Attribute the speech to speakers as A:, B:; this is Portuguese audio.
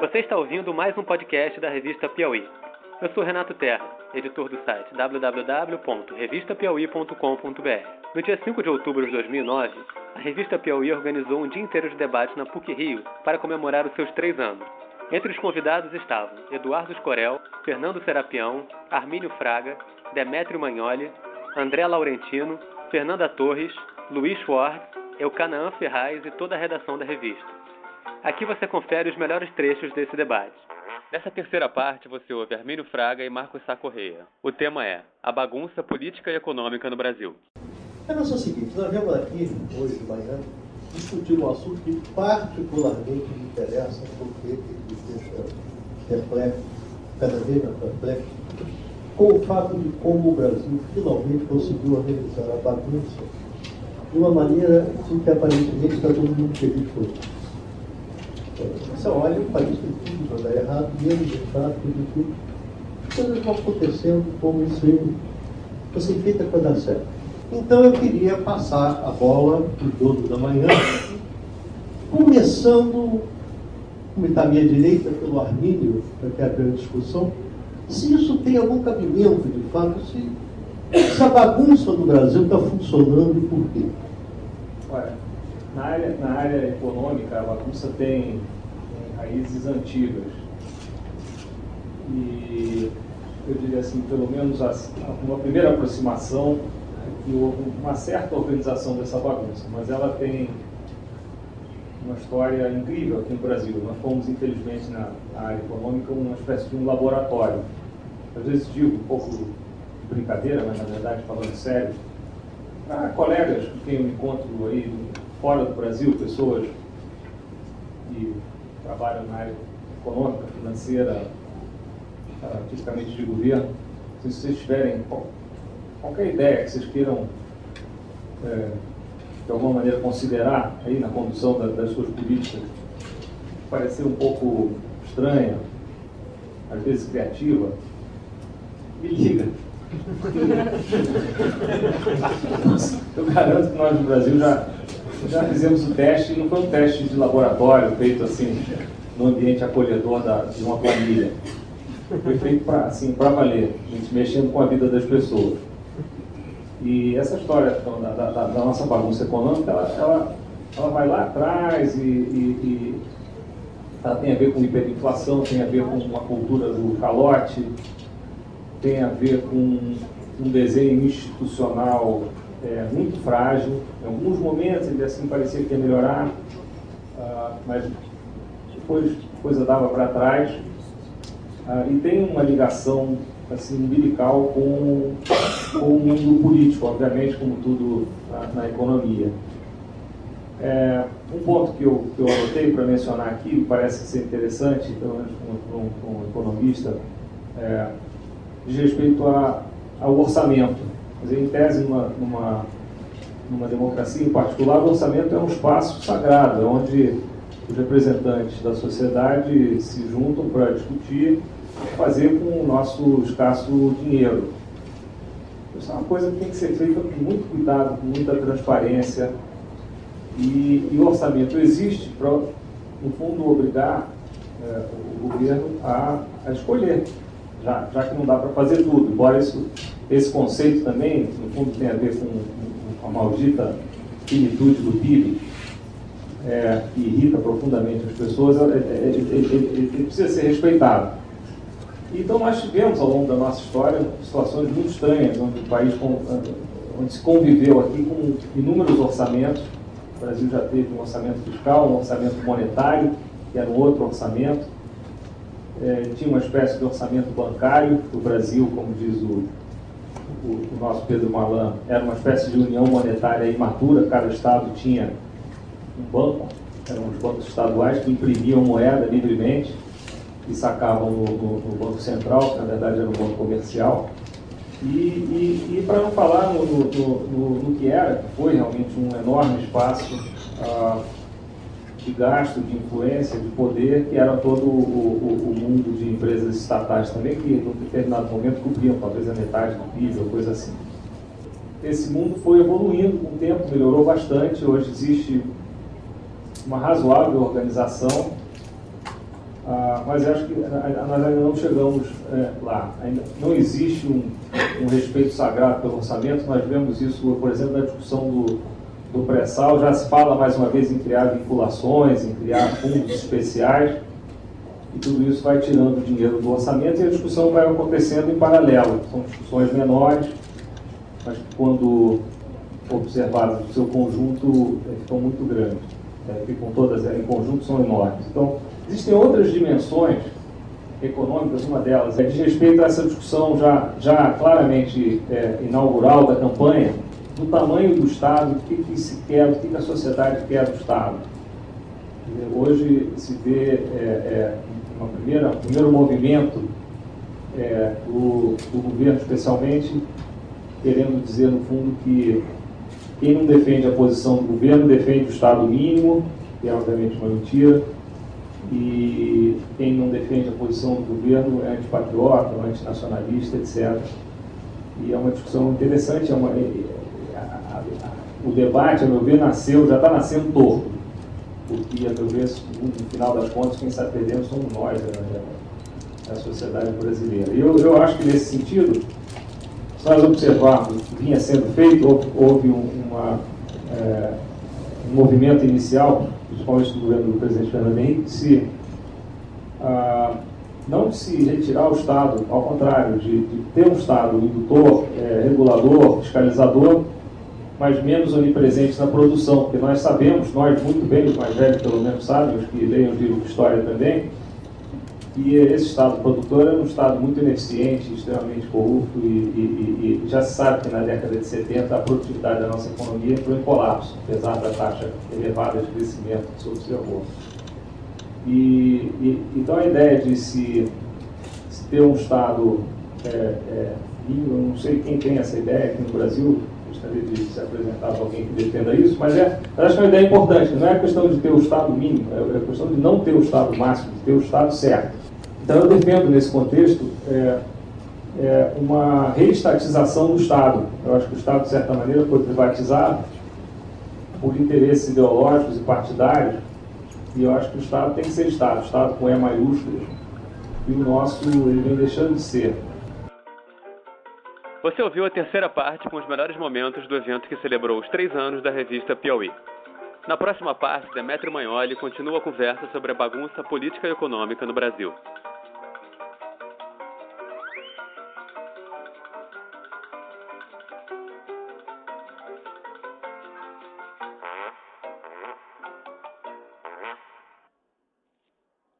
A: Você está ouvindo mais um podcast da revista Piauí. Eu sou Renato Terra, editor do site www.revistapiauí.com.br. No dia 5 de outubro de 2009, a revista Piauí organizou um dia inteiro de debate na PUC Rio para comemorar os seus três anos. Entre os convidados estavam Eduardo Escorel, Fernando Serapião, Armínio Fraga, Demétrio Magnoli, André Laurentino, Fernanda Torres, Luiz Schwartz, Eucanaã Ferraz e toda a redação da revista. Aqui você confere os melhores trechos desse debate. Nessa terceira parte, você ouve Armínio Fraga e Marcos Sá Correia. O tema é a bagunça política e econômica no Brasil.
B: É o seguinte, nós vemos aqui, hoje de manhã, discutir um assunto que particularmente me interessa, porque ele me deixa perplexo, cada vez mais perplexo, com o fato de como o Brasil finalmente conseguiu organizar a bagunça de uma maneira em que aparentemente está todo mundo feliz por isso. Você olha, o país tem tudo para dar errado, menos de fato, tudo. As coisas vão acontecendo como isso você feita para dar certo. Então eu queria passar a bola para o da manhã, começando, como está à minha direita, pelo Armínio, para abrir a discussão, se isso tem algum cabimento, de fato, se essa bagunça no Brasil está funcionando e por quê?
C: Olha, na área, na área econômica, a bagunça tem, tem raízes antigas. E eu diria assim, pelo menos uma primeira aproximação que houve uma certa organização dessa bagunça, mas ela tem uma história incrível aqui no Brasil. Nós fomos, infelizmente, na área econômica, uma espécie de um laboratório. Às vezes digo um pouco de brincadeira, mas na verdade falando sério, para colegas com quem eu encontro aí fora do Brasil, pessoas que trabalham na área econômica, financeira, tipicamente de governo, se vocês tiverem qualquer ideia que vocês queiram é, de alguma maneira considerar aí na condução da, das suas políticas, parecer um pouco estranha, às vezes criativa, me liga. Eu garanto que nós no Brasil já, já fizemos o teste, e não foi um teste de laboratório feito assim, no ambiente acolhedor da, de uma planilha. Foi feito para assim, valer, a gente mexendo com a vida das pessoas. E essa história então, da, da, da, nossa bagunça econômica, ela, ela, ela vai lá atrás e, e, e ela tem a ver com hiperinflação, tem a ver com uma cultura do calote, tem a ver com um desenho institucional é, muito frágil. Em alguns momentos ele assim parecia que ia melhorar, uh, mas depois a coisa dava para trás. Uh, e tem uma ligação assim, umbilical com, com o mundo político, obviamente, como tudo na, na economia. É, um ponto que eu, que eu anotei para mencionar aqui, parece ser interessante, pelo menos para um, um, economista, é, diz respeito a, ao orçamento. Dizer, em tese, numa, numa, numa democracia em particular, o orçamento é um espaço sagrado, onde os representantes da sociedade se juntam para discutir fazer com o nosso escasso dinheiro. Isso é uma coisa que tem que ser feita com muito cuidado, com muita transparência. E, e o orçamento existe para, no fundo, obrigar é, o governo a, a escolher, já, já que não dá para fazer tudo. Embora isso, esse conceito também, no fundo, tenha a ver com, com a maldita finitude do PIB, é, que irrita profundamente as pessoas, ele, ele, ele precisa ser respeitado. Então nós tivemos ao longo da nossa história situações muito estranhas, onde o país onde se conviveu aqui com inúmeros orçamentos. O Brasil já teve um orçamento fiscal, um orçamento monetário, que era um outro orçamento. É, tinha uma espécie de orçamento bancário. O Brasil, como diz o, o, o nosso Pedro Malan, era uma espécie de união monetária imatura. Cada estado tinha um banco, eram os bancos estaduais que imprimiam moeda livremente que sacavam no, no, no, Banco Central, que na verdade era um banco comercial. E, e, e para não falar no, no, que era, que foi realmente um enorme espaço ah, de gasto, de influência, de poder, que era todo o, o, o, mundo de empresas estatais também, que em determinado momento cobriam talvez a metade do PIB ou coisa assim. Esse mundo foi evoluindo com o tempo, melhorou bastante. Hoje existe uma razoável organização Ah, mas acho que nós ainda não chegamos é, lá. Ainda não existe um, um, respeito sagrado pelo orçamento. Nós vemos isso, por exemplo, na discussão do, do pré-sal. Já se fala mais uma vez em criar vinculações, em criar fundos especiais. E tudo isso vai tirando dinheiro do orçamento e a discussão vai acontecendo em paralelo. São discussões menores, mas quando observadas no seu conjunto é, ficam muito grandes. É, ficam todas em conjunto, são enormes. Então, Existem outras dimensões econômicas, uma delas é de respeito a essa discussão já, já claramente é, inaugural da campanha, do tamanho do Estado, o que, que se quer, o que, que a sociedade quer do Estado. Hoje se vê é, é, uma primeira, um primeiro movimento é, do, do governo, especialmente, querendo dizer, no fundo, que quem não defende a posição do governo defende o Estado mínimo, que é obviamente uma mentira, e quem não defende a posição do governo é antipatriota, é antinacionalista, etc. E é uma discussão interessante, é uma, é, o debate, a meu ver, nasceu, já está nascendo torto, porque, a meu ver, no final das contas, quem está perdendo somos nós, né, a sociedade brasileira. E eu, eu acho que, nesse sentido, se nós observarmos o que vinha sendo feito, houve uma, é, um movimento inicial principalmente do governo do presidente Fernando Henrique, de se, ah, não de se retirar o Estado, ao contrário, de, de ter um Estado indutor, é, regulador, fiscalizador, mas menos onipresente na produção, porque nós sabemos, nós muito bem, os mais velhos pelo menos sabem, os que leiam o livro de história também, que esse Estado produtor é um Estado muito ineficiente, extremamente corrupto, e, e, e, já se sabe que na década de 70 a produtividade da nossa economia entrou em colapso, apesar da taxa elevada de crescimento que se observou. E, então a ideia de se, se ter um Estado, é, é, eu não sei quem tem essa ideia aqui no Brasil, gostaria de se apresentar para alguém que defenda isso, mas é, acho que é uma ideia importante, não é questão de ter o Estado mínimo, é a questão de não ter o Estado máximo, de ter o Estado certo. Então, eu defendo, nesse contexto, é, é uma reestatização do Estado. Eu acho que o Estado, de certa maneira, foi privatizado por interesses ideológicos e partidários, e eu acho que o Estado tem que ser Estado, Estado com E maiúsculo, e o nosso ele vem deixando de ser.
A: Você ouviu a terceira parte com os melhores momentos do evento que celebrou os três anos da revista Piauí. Na próxima parte, Demetrio Magnoli continua a conversa sobre a bagunça política e econômica no Brasil.